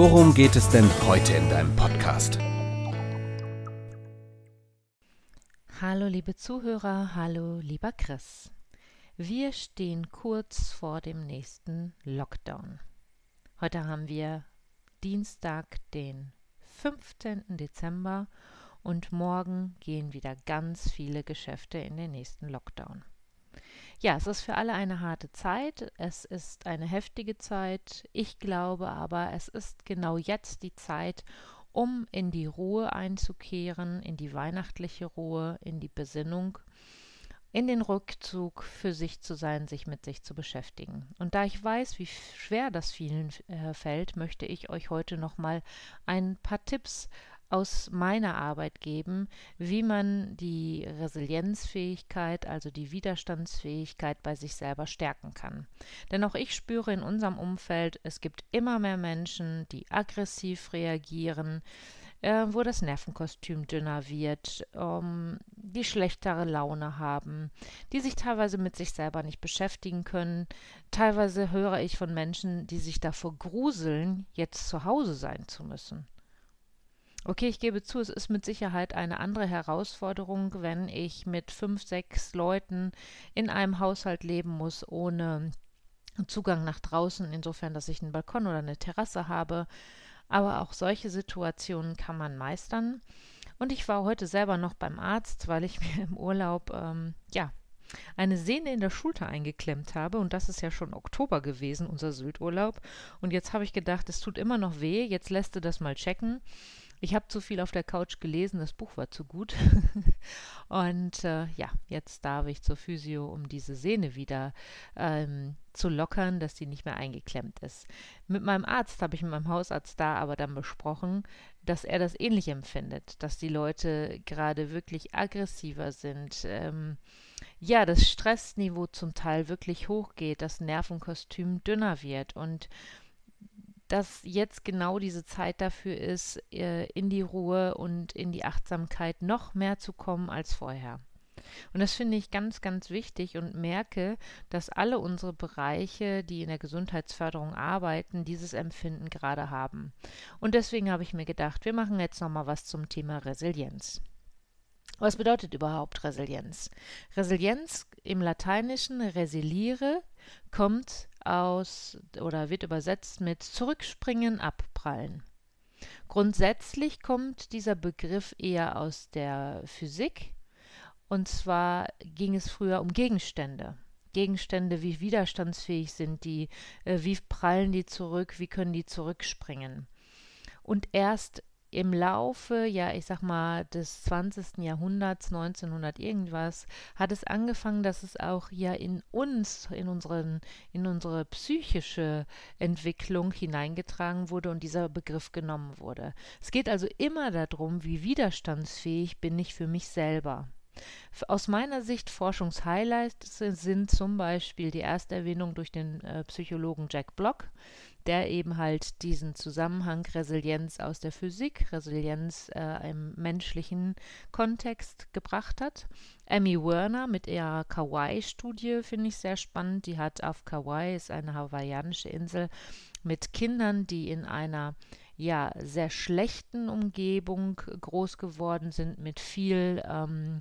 worum geht es denn heute in deinem Podcast? Hallo liebe Zuhörer, hallo lieber Chris. Wir stehen kurz vor dem nächsten Lockdown. Heute haben wir Dienstag, den 15. Dezember und morgen gehen wieder ganz viele Geschäfte in den nächsten Lockdown. Ja, es ist für alle eine harte Zeit, es ist eine heftige Zeit, ich glaube aber, es ist genau jetzt die Zeit, um in die Ruhe einzukehren, in die weihnachtliche Ruhe, in die Besinnung in den Rückzug für sich zu sein, sich mit sich zu beschäftigen. Und da ich weiß, wie schwer das vielen äh, fällt, möchte ich euch heute noch mal ein paar Tipps aus meiner Arbeit geben, wie man die Resilienzfähigkeit, also die Widerstandsfähigkeit bei sich selber stärken kann. Denn auch ich spüre in unserem Umfeld, es gibt immer mehr Menschen, die aggressiv reagieren, äh, wo das Nervenkostüm dünner wird, ähm, die schlechtere Laune haben, die sich teilweise mit sich selber nicht beschäftigen können. Teilweise höre ich von Menschen, die sich davor gruseln, jetzt zu Hause sein zu müssen. Okay, ich gebe zu, es ist mit Sicherheit eine andere Herausforderung, wenn ich mit fünf, sechs Leuten in einem Haushalt leben muss, ohne Zugang nach draußen, insofern, dass ich einen Balkon oder eine Terrasse habe. Aber auch solche Situationen kann man meistern. Und ich war heute selber noch beim Arzt, weil ich mir im Urlaub, ähm, ja, eine Sehne in der Schulter eingeklemmt habe. Und das ist ja schon Oktober gewesen, unser Südurlaub. Und jetzt habe ich gedacht, es tut immer noch weh. Jetzt lässt du das mal checken. Ich habe zu viel auf der Couch gelesen, das Buch war zu gut. und äh, ja, jetzt darf ich zur Physio, um diese Sehne wieder ähm, zu lockern, dass die nicht mehr eingeklemmt ist. Mit meinem Arzt habe ich mit meinem Hausarzt da aber dann besprochen, dass er das ähnlich empfindet, dass die Leute gerade wirklich aggressiver sind. Ähm, ja, das Stressniveau zum Teil wirklich hochgeht, das Nervenkostüm dünner wird und dass jetzt genau diese Zeit dafür ist, äh, in die Ruhe und in die Achtsamkeit noch mehr zu kommen als vorher. Und das finde ich ganz, ganz wichtig und merke, dass alle unsere Bereiche, die in der Gesundheitsförderung arbeiten, dieses Empfinden gerade haben. Und deswegen habe ich mir gedacht, wir machen jetzt nochmal was zum Thema Resilienz. Was bedeutet überhaupt Resilienz? Resilienz im Lateinischen resiliere kommt aus oder wird übersetzt mit zurückspringen, abprallen. Grundsätzlich kommt dieser Begriff eher aus der Physik. Und zwar ging es früher um Gegenstände. Gegenstände, wie widerstandsfähig sind die, äh, wie prallen die zurück, wie können die zurückspringen. Und erst im Laufe, ja, ich sag mal, des 20. Jahrhunderts, 1900 irgendwas, hat es angefangen, dass es auch ja in uns, in unseren, in unsere psychische Entwicklung hineingetragen wurde und dieser Begriff genommen wurde. Es geht also immer darum, wie widerstandsfähig bin ich für mich selber. Aus meiner Sicht Forschungshighlights sind zum Beispiel die erste Erwähnung durch den äh, Psychologen Jack Block, der eben halt diesen Zusammenhang Resilienz aus der Physik, Resilienz äh, im menschlichen Kontext gebracht hat. Amy Werner mit ihrer Kauai-Studie finde ich sehr spannend. Die hat auf Kauai, ist eine hawaiianische Insel, mit Kindern, die in einer ja sehr schlechten Umgebung groß geworden sind, mit viel ähm,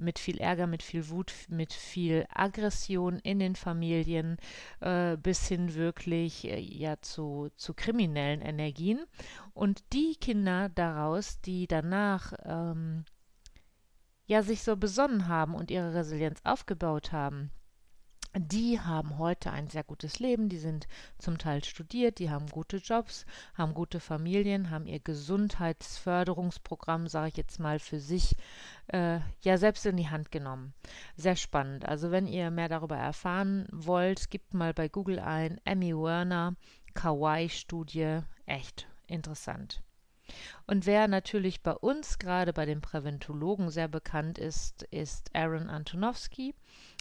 mit viel Ärger, mit viel Wut, mit viel Aggression in den Familien äh, bis hin wirklich äh, ja zu, zu kriminellen Energien. Und die Kinder daraus, die danach ähm, ja sich so besonnen haben und ihre Resilienz aufgebaut haben, die haben heute ein sehr gutes Leben, die sind zum Teil studiert, die haben gute Jobs, haben gute Familien, haben ihr Gesundheitsförderungsprogramm, sage ich jetzt mal, für sich äh, ja selbst in die Hand genommen. Sehr spannend. Also wenn ihr mehr darüber erfahren wollt, gebt mal bei Google ein Emmy Werner Kawaii-Studie. Echt interessant. Und wer natürlich bei uns gerade bei den Präventologen sehr bekannt ist, ist Aaron Antonowski.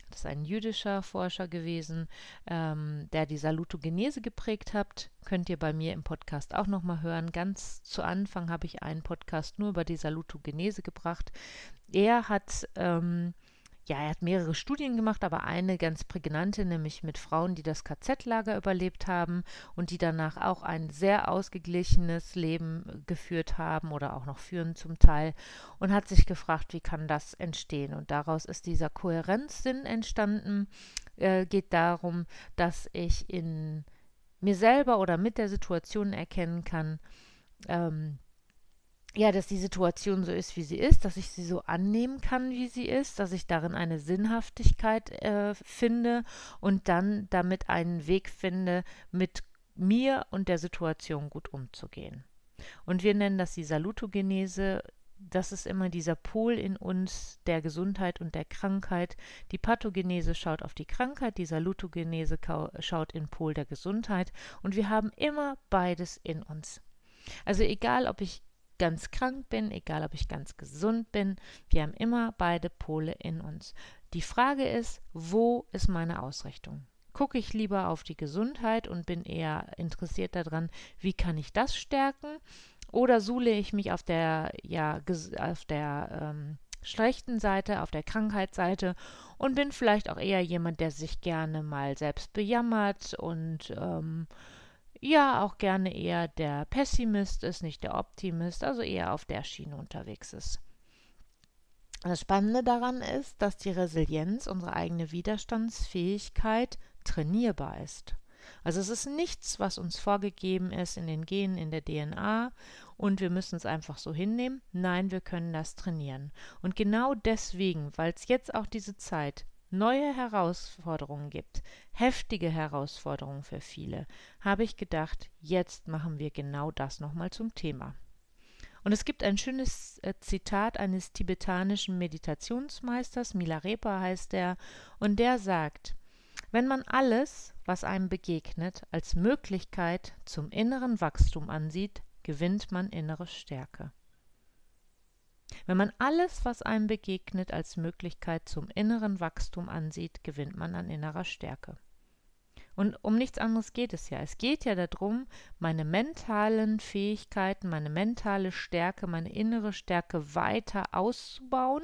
Das ist ein jüdischer Forscher gewesen, ähm, der die Salutogenese geprägt hat. Könnt ihr bei mir im Podcast auch nochmal hören. Ganz zu Anfang habe ich einen Podcast nur über die Salutogenese gebracht. Er hat ähm, ja, er hat mehrere Studien gemacht, aber eine ganz prägnante, nämlich mit Frauen, die das KZ-Lager überlebt haben und die danach auch ein sehr ausgeglichenes Leben geführt haben oder auch noch führen zum Teil und hat sich gefragt, wie kann das entstehen? Und daraus ist dieser Kohärenzsinn entstanden. Äh, geht darum, dass ich in mir selber oder mit der Situation erkennen kann, ähm, ja, dass die Situation so ist, wie sie ist, dass ich sie so annehmen kann, wie sie ist, dass ich darin eine Sinnhaftigkeit äh, finde und dann damit einen Weg finde, mit mir und der Situation gut umzugehen. Und wir nennen das die Salutogenese. Das ist immer dieser Pol in uns der Gesundheit und der Krankheit. Die Pathogenese schaut auf die Krankheit, die Salutogenese schaut in Pol der Gesundheit. Und wir haben immer beides in uns. Also egal, ob ich ganz krank bin, egal ob ich ganz gesund bin, wir haben immer beide Pole in uns. Die Frage ist, wo ist meine Ausrichtung? Gucke ich lieber auf die Gesundheit und bin eher interessiert daran, wie kann ich das stärken? Oder suhle ich mich auf der, ja, auf der ähm, schlechten Seite, auf der Krankheitsseite und bin vielleicht auch eher jemand, der sich gerne mal selbst bejammert und ähm, ja auch gerne eher der Pessimist ist, nicht der Optimist, also eher auf der Schiene unterwegs ist. Das Spannende daran ist, dass die Resilienz, unsere eigene Widerstandsfähigkeit, trainierbar ist. Also es ist nichts, was uns vorgegeben ist in den Genen, in der DNA und wir müssen es einfach so hinnehmen. Nein, wir können das trainieren. Und genau deswegen, weil es jetzt auch diese Zeit neue Herausforderungen gibt, heftige Herausforderungen für viele, habe ich gedacht, jetzt machen wir genau das nochmal zum Thema. Und es gibt ein schönes äh, Zitat eines tibetanischen Meditationsmeisters, Milarepa heißt er, und der sagt, wenn man alles, was einem begegnet, als Möglichkeit zum inneren Wachstum ansieht, gewinnt man innere Stärke. Wenn man alles, was einem begegnet, als Möglichkeit zum inneren Wachstum ansieht, gewinnt man an innerer Stärke. Und um nichts anderes geht es ja. Es geht ja darum, meine mentalen Fähigkeiten, meine mentale Stärke, meine innere Stärke weiter auszubauen,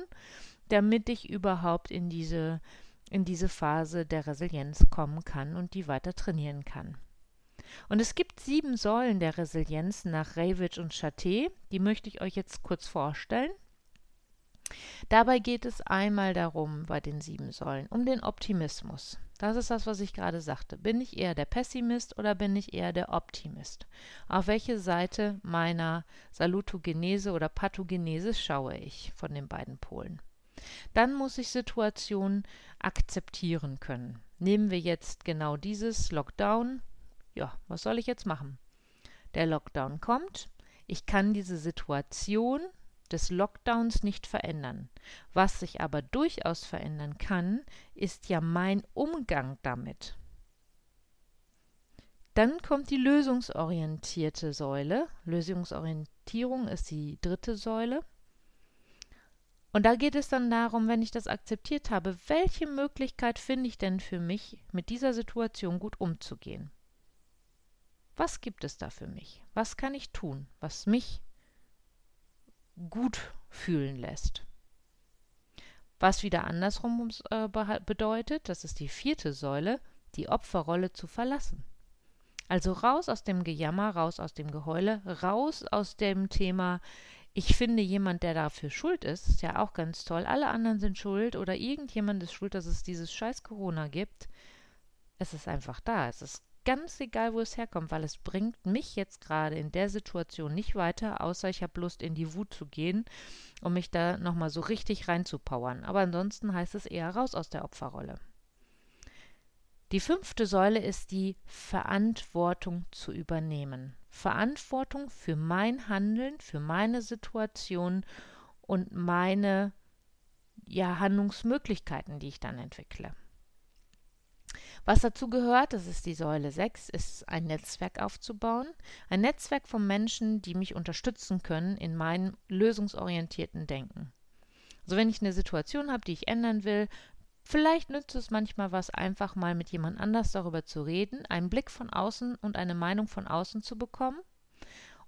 damit ich überhaupt in diese, in diese Phase der Resilienz kommen kann und die weiter trainieren kann. Und es gibt sieben Säulen der Resilienz nach Ravitch und Chaté. Die möchte ich euch jetzt kurz vorstellen. Dabei geht es einmal darum, bei den sieben Säulen, um den Optimismus. Das ist das, was ich gerade sagte. Bin ich eher der Pessimist oder bin ich eher der Optimist? Auf welche Seite meiner Salutogenese oder Pathogenese schaue ich von den beiden Polen? Dann muss ich Situationen akzeptieren können. Nehmen wir jetzt genau dieses Lockdown ja, was soll ich jetzt machen? Der Lockdown kommt. Ich kann diese Situation des Lockdowns nicht verändern. Was sich aber durchaus verändern kann, ist ja mein Umgang damit. Dann kommt die lösungsorientierte Säule. Lösungsorientierung ist die dritte Säule. Und da geht es dann darum, wenn ich das akzeptiert habe, welche Möglichkeit finde ich denn für mich, mit dieser Situation gut umzugehen? Was gibt es da für mich? Was kann ich tun, was mich gut fühlen lässt? Was wieder andersrum äh, bedeutet, das ist die vierte Säule, die Opferrolle zu verlassen. Also raus aus dem Gejammer, raus aus dem Geheule, raus aus dem Thema, ich finde jemand, der dafür schuld ist, ist ja auch ganz toll. Alle anderen sind schuld oder irgendjemand ist schuld, dass es dieses scheiß Corona gibt. Es ist einfach da. Es ist ganz egal, wo es herkommt, weil es bringt mich jetzt gerade in der Situation nicht weiter, außer ich habe Lust, in die Wut zu gehen, um mich da nochmal so richtig reinzupowern. Aber ansonsten heißt es eher raus aus der Opferrolle. Die fünfte Säule ist die Verantwortung zu übernehmen. Verantwortung für mein Handeln, für meine Situation und meine ja, Handlungsmöglichkeiten, die ich dann entwickle. Was dazu gehört, das ist die Säule 6, ist ein Netzwerk aufzubauen. Ein Netzwerk von Menschen, die mich unterstützen können in meinem lösungsorientierten Denken. Also wenn ich eine Situation habe, die ich ändern will, vielleicht nützt es manchmal was, einfach mal mit jemand anders darüber zu reden, einen Blick von außen und eine Meinung von außen zu bekommen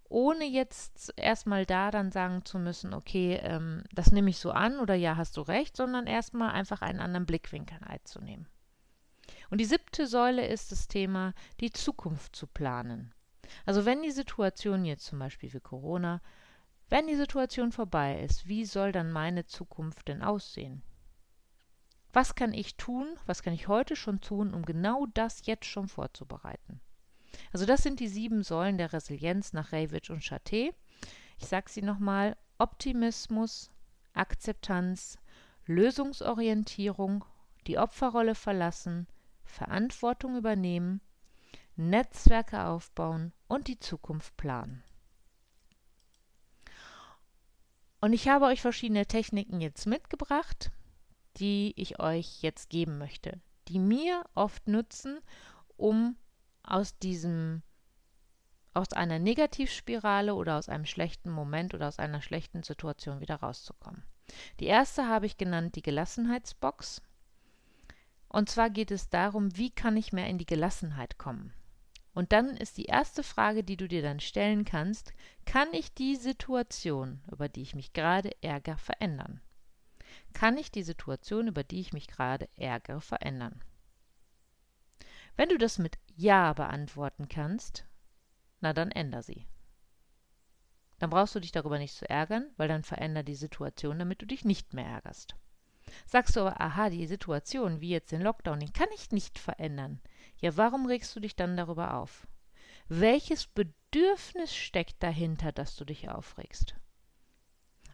ohne jetzt erstmal da dann sagen zu müssen, okay, ähm, das nehme ich so an oder ja, hast du recht, sondern erstmal einfach einen anderen Blickwinkel einzunehmen. Und die siebte Säule ist das Thema, die Zukunft zu planen. Also wenn die Situation jetzt zum Beispiel wie Corona, wenn die Situation vorbei ist, wie soll dann meine Zukunft denn aussehen? Was kann ich tun, was kann ich heute schon tun, um genau das jetzt schon vorzubereiten? Also das sind die sieben Säulen der Resilienz nach Ravitch und Chaté. Ich sage sie nochmal. Optimismus, Akzeptanz, Lösungsorientierung, die Opferrolle verlassen, Verantwortung übernehmen, Netzwerke aufbauen und die Zukunft planen. Und ich habe euch verschiedene Techniken jetzt mitgebracht, die ich euch jetzt geben möchte, die mir oft nutzen, um aus diesem aus einer Negativspirale oder aus einem schlechten Moment oder aus einer schlechten Situation wieder rauszukommen. Die erste habe ich genannt die Gelassenheitsbox. Und zwar geht es darum, wie kann ich mehr in die Gelassenheit kommen? Und dann ist die erste Frage, die du dir dann stellen kannst, kann ich die Situation, über die ich mich gerade ärgere, verändern? Kann ich die Situation, über die ich mich gerade ärgere, verändern? Wenn du das mit Ja beantworten kannst, na dann änder sie. Dann brauchst du dich darüber nicht zu ärgern, weil dann veränder die Situation, damit du dich nicht mehr ärgerst. Sagst du aber, aha, die Situation, wie jetzt den Lockdown, den kann ich nicht verändern. Ja, warum regst du dich dann darüber auf? Welches Bedürfnis steckt dahinter, dass du dich aufregst?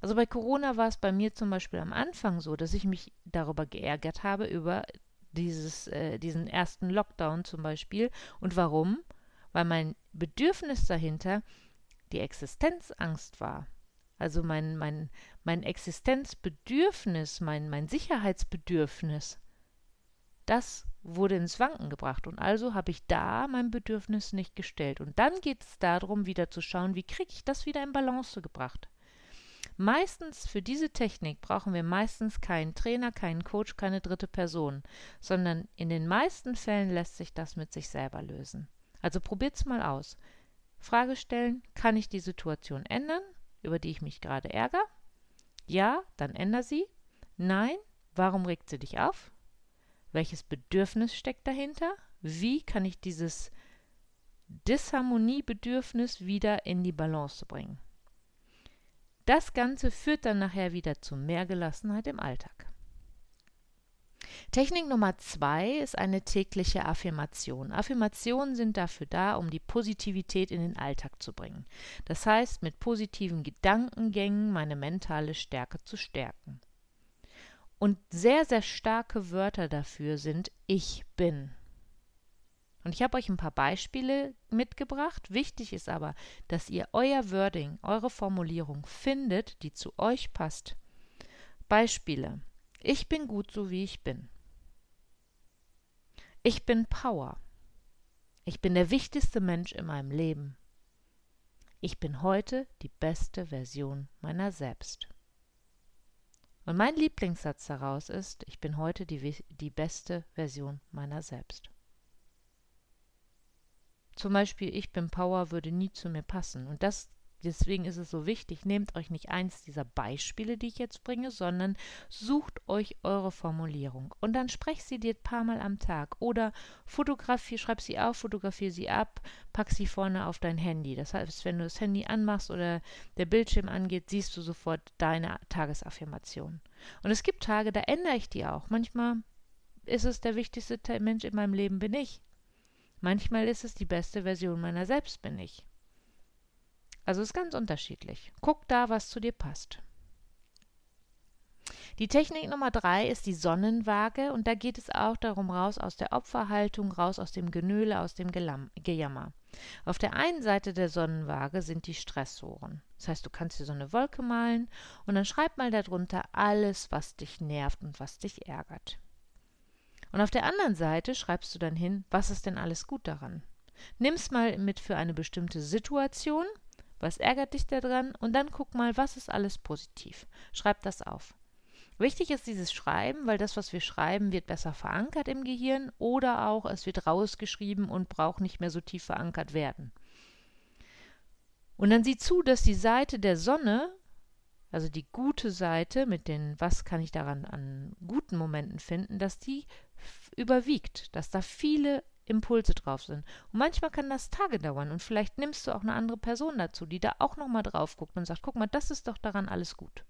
Also bei Corona war es bei mir zum Beispiel am Anfang so, dass ich mich darüber geärgert habe, über dieses, äh, diesen ersten Lockdown zum Beispiel. Und warum? Weil mein Bedürfnis dahinter die Existenzangst war. Also mein, mein, mein Existenzbedürfnis, mein, mein Sicherheitsbedürfnis, das wurde ins Wanken gebracht. Und also habe ich da mein Bedürfnis nicht gestellt. Und dann geht es darum, wieder zu schauen, wie kriege ich das wieder in Balance gebracht. Meistens für diese Technik brauchen wir meistens keinen Trainer, keinen Coach, keine dritte Person, sondern in den meisten Fällen lässt sich das mit sich selber lösen. Also probiert's mal aus. Frage stellen, kann ich die Situation ändern, über die ich mich gerade ärgere? Ja, dann änder sie. Nein, warum regt sie dich auf? Welches Bedürfnis steckt dahinter? Wie kann ich dieses Disharmoniebedürfnis wieder in die Balance bringen? Das Ganze führt dann nachher wieder zu mehr Gelassenheit im Alltag. Technik Nummer zwei ist eine tägliche Affirmation. Affirmationen sind dafür da, um die Positivität in den Alltag zu bringen. Das heißt, mit positiven Gedankengängen meine mentale Stärke zu stärken. Und sehr, sehr starke Wörter dafür sind Ich bin. Und ich habe euch ein paar Beispiele mitgebracht. Wichtig ist aber, dass ihr euer Wording, eure Formulierung findet, die zu euch passt. Beispiele. Ich bin gut so wie ich bin. Ich bin Power. Ich bin der wichtigste Mensch in meinem Leben. Ich bin heute die beste Version meiner selbst. Und mein Lieblingssatz daraus ist, ich bin heute die, die beste Version meiner selbst. Zum Beispiel, ich bin Power würde nie zu mir passen. Und das, deswegen ist es so wichtig, nehmt euch nicht eins dieser Beispiele, die ich jetzt bringe, sondern sucht euch eure Formulierung. Und dann sprecht sie dir ein paar Mal am Tag. Oder fotografier, schreib sie auf, fotografier sie ab, pack sie vorne auf dein Handy. Das heißt, wenn du das Handy anmachst oder der Bildschirm angeht, siehst du sofort deine Tagesaffirmation. Und es gibt Tage, da ändere ich die auch. Manchmal ist es der wichtigste Mensch in meinem Leben bin ich. Manchmal ist es die beste Version meiner selbst bin ich. Also ist ganz unterschiedlich. Guck da, was zu dir passt. Die Technik Nummer drei ist die Sonnenwaage und da geht es auch darum, raus aus der Opferhaltung, raus aus dem Genöle, aus dem Gelam Gejammer. Auf der einen Seite der Sonnenwaage sind die Stressoren. Das heißt, du kannst dir so eine Wolke malen und dann schreib mal darunter alles, was dich nervt und was dich ärgert. Und auf der anderen Seite schreibst du dann hin, was ist denn alles gut daran? Nimm's mal mit für eine bestimmte Situation, was ärgert dich daran und dann guck mal, was ist alles positiv. Schreib das auf. Wichtig ist dieses Schreiben, weil das, was wir schreiben, wird besser verankert im Gehirn oder auch es wird rausgeschrieben und braucht nicht mehr so tief verankert werden. Und dann sieh zu, dass die Seite der Sonne, also die gute Seite mit den, was kann ich daran an guten Momenten finden, dass die überwiegt, dass da viele Impulse drauf sind. Und manchmal kann das Tage dauern und vielleicht nimmst du auch eine andere Person dazu, die da auch nochmal drauf guckt und sagt, guck mal, das ist doch daran alles gut.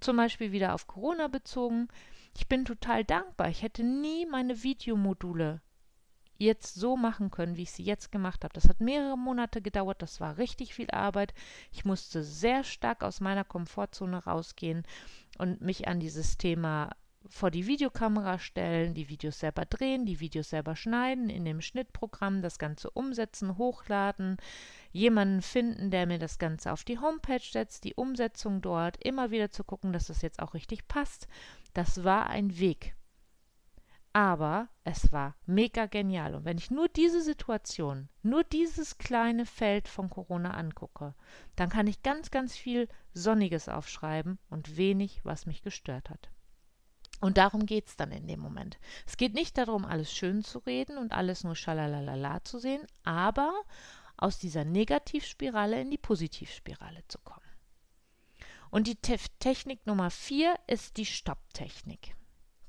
Zum Beispiel wieder auf Corona bezogen. Ich bin total dankbar. Ich hätte nie meine Videomodule jetzt so machen können, wie ich sie jetzt gemacht habe. Das hat mehrere Monate gedauert, das war richtig viel Arbeit. Ich musste sehr stark aus meiner Komfortzone rausgehen und mich an dieses Thema vor die Videokamera stellen, die Videos selber drehen, die Videos selber schneiden, in dem Schnittprogramm das Ganze umsetzen, hochladen, jemanden finden, der mir das Ganze auf die Homepage setzt, die Umsetzung dort, immer wieder zu gucken, dass das jetzt auch richtig passt. Das war ein Weg. Aber es war mega genial. Und wenn ich nur diese Situation, nur dieses kleine Feld von Corona angucke, dann kann ich ganz, ganz viel Sonniges aufschreiben und wenig, was mich gestört hat. Und darum geht es dann in dem Moment. Es geht nicht darum, alles schön zu reden und alles nur schalalalala zu sehen, aber aus dieser Negativspirale in die Positivspirale zu kommen. Und die Te Technik Nummer vier ist die Stopptechnik.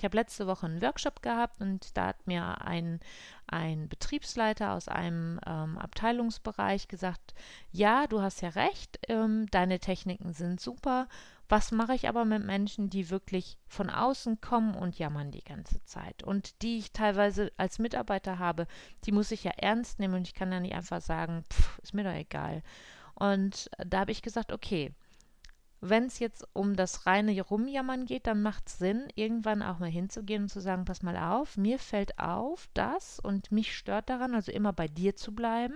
Ich habe letzte Woche einen Workshop gehabt und da hat mir ein, ein Betriebsleiter aus einem ähm, Abteilungsbereich gesagt, ja, du hast ja recht, ähm, deine Techniken sind super. Was mache ich aber mit Menschen, die wirklich von außen kommen und jammern die ganze Zeit und die ich teilweise als Mitarbeiter habe, die muss ich ja ernst nehmen und ich kann ja nicht einfach sagen, pff, ist mir doch egal. Und da habe ich gesagt, okay, wenn es jetzt um das reine Rumjammern geht, dann macht es Sinn, irgendwann auch mal hinzugehen und zu sagen, pass mal auf, mir fällt auf das und mich stört daran, also immer bei dir zu bleiben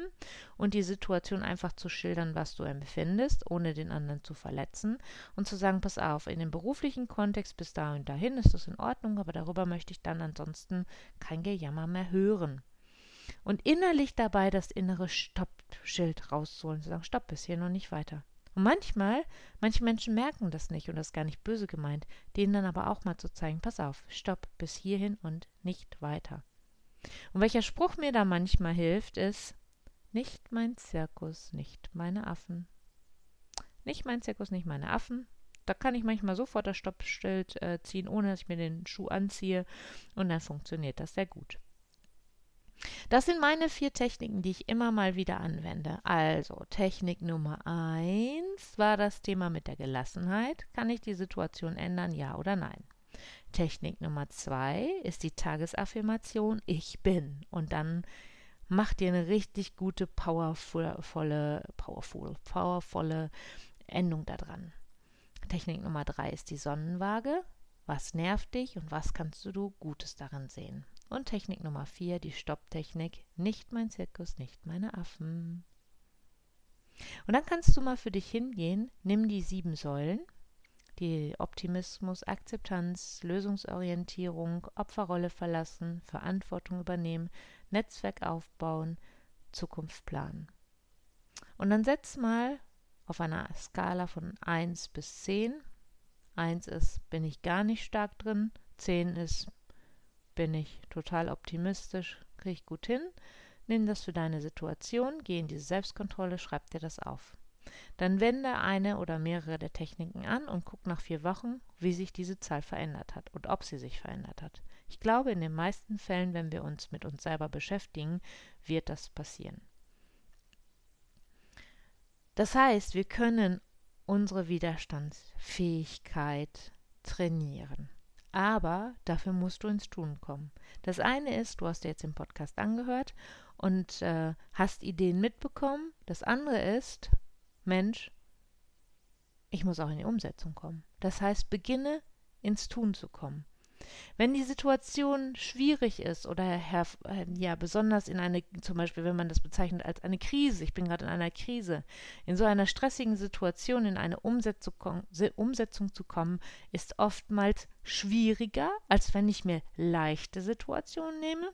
und die Situation einfach zu schildern, was du empfindest, ohne den anderen zu verletzen und zu sagen, pass auf, in dem beruflichen Kontext bis da und dahin ist das in Ordnung, aber darüber möchte ich dann ansonsten kein Gejammer mehr hören. Und innerlich dabei das innere Stoppschild rauszuholen, zu sagen, stopp, bis hier noch nicht weiter. Und manchmal, manche Menschen merken das nicht und das ist gar nicht böse gemeint, denen dann aber auch mal zu zeigen, pass auf, stopp, bis hierhin und nicht weiter. Und welcher Spruch mir da manchmal hilft, ist, nicht mein Zirkus, nicht meine Affen. Nicht mein Zirkus, nicht meine Affen. Da kann ich manchmal sofort das Stoppschild äh, ziehen, ohne dass ich mir den Schuh anziehe. Und dann funktioniert das sehr gut. Das sind meine vier Techniken, die ich immer mal wieder anwende. Also Technik Nummer eins war das Thema mit der Gelassenheit. Kann ich die Situation ändern, ja oder nein? Technik Nummer zwei ist die Tagesaffirmation Ich bin. Und dann macht ihr eine richtig gute, powervolle, powerful, powervolle Endung daran. Technik Nummer drei ist die Sonnenwaage. Was nervt dich und was kannst du Gutes darin sehen? Und Technik Nummer 4, die Stopptechnik. Nicht mein Zirkus, nicht meine Affen. Und dann kannst du mal für dich hingehen, nimm die sieben Säulen, die Optimismus, Akzeptanz, Lösungsorientierung, Opferrolle verlassen, Verantwortung übernehmen, Netzwerk aufbauen, Zukunft planen. Und dann setz mal auf einer Skala von 1 bis 10. 1 ist, bin ich gar nicht stark drin, 10 ist, bin ich total optimistisch, kriege ich gut hin. Nimm das für deine Situation, geh in diese Selbstkontrolle, schreib dir das auf. Dann wende eine oder mehrere der Techniken an und guck nach vier Wochen, wie sich diese Zahl verändert hat und ob sie sich verändert hat. Ich glaube, in den meisten Fällen, wenn wir uns mit uns selber beschäftigen, wird das passieren. Das heißt, wir können unsere Widerstandsfähigkeit trainieren. Aber dafür musst du ins Tun kommen. Das eine ist, du hast dir jetzt den Podcast angehört und äh, hast Ideen mitbekommen. Das andere ist, Mensch, ich muss auch in die Umsetzung kommen. Das heißt, beginne ins Tun zu kommen. Wenn die Situation schwierig ist oder äh, ja besonders in eine, zum Beispiel wenn man das bezeichnet als eine Krise, ich bin gerade in einer Krise, in so einer stressigen Situation in eine Umsetzung, Umsetzung zu kommen, ist oftmals schwieriger, als wenn ich mir leichte Situationen nehme,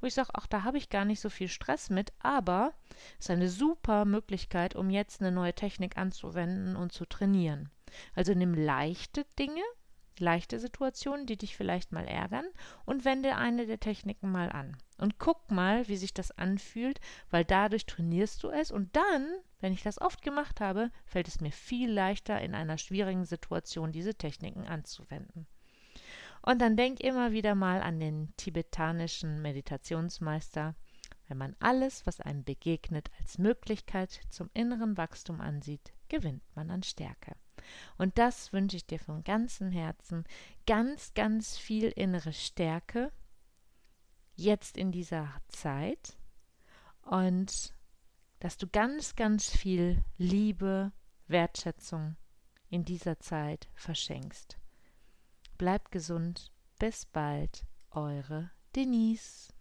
wo ich sage, ach, da habe ich gar nicht so viel Stress mit, aber es ist eine super Möglichkeit, um jetzt eine neue Technik anzuwenden und zu trainieren. Also nimm leichte Dinge, leichte Situationen, die dich vielleicht mal ärgern, und wende eine der Techniken mal an. Und guck mal, wie sich das anfühlt, weil dadurch trainierst du es und dann, wenn ich das oft gemacht habe, fällt es mir viel leichter, in einer schwierigen Situation diese Techniken anzuwenden. Und dann denk immer wieder mal an den tibetanischen Meditationsmeister. Wenn man alles, was einem begegnet, als Möglichkeit zum inneren Wachstum ansieht, gewinnt man an Stärke. Und das wünsche ich dir von ganzem Herzen. Ganz, ganz viel innere Stärke jetzt in dieser Zeit und dass du ganz, ganz viel Liebe, Wertschätzung in dieser Zeit verschenkst. Bleibt gesund. Bis bald. Eure Denise.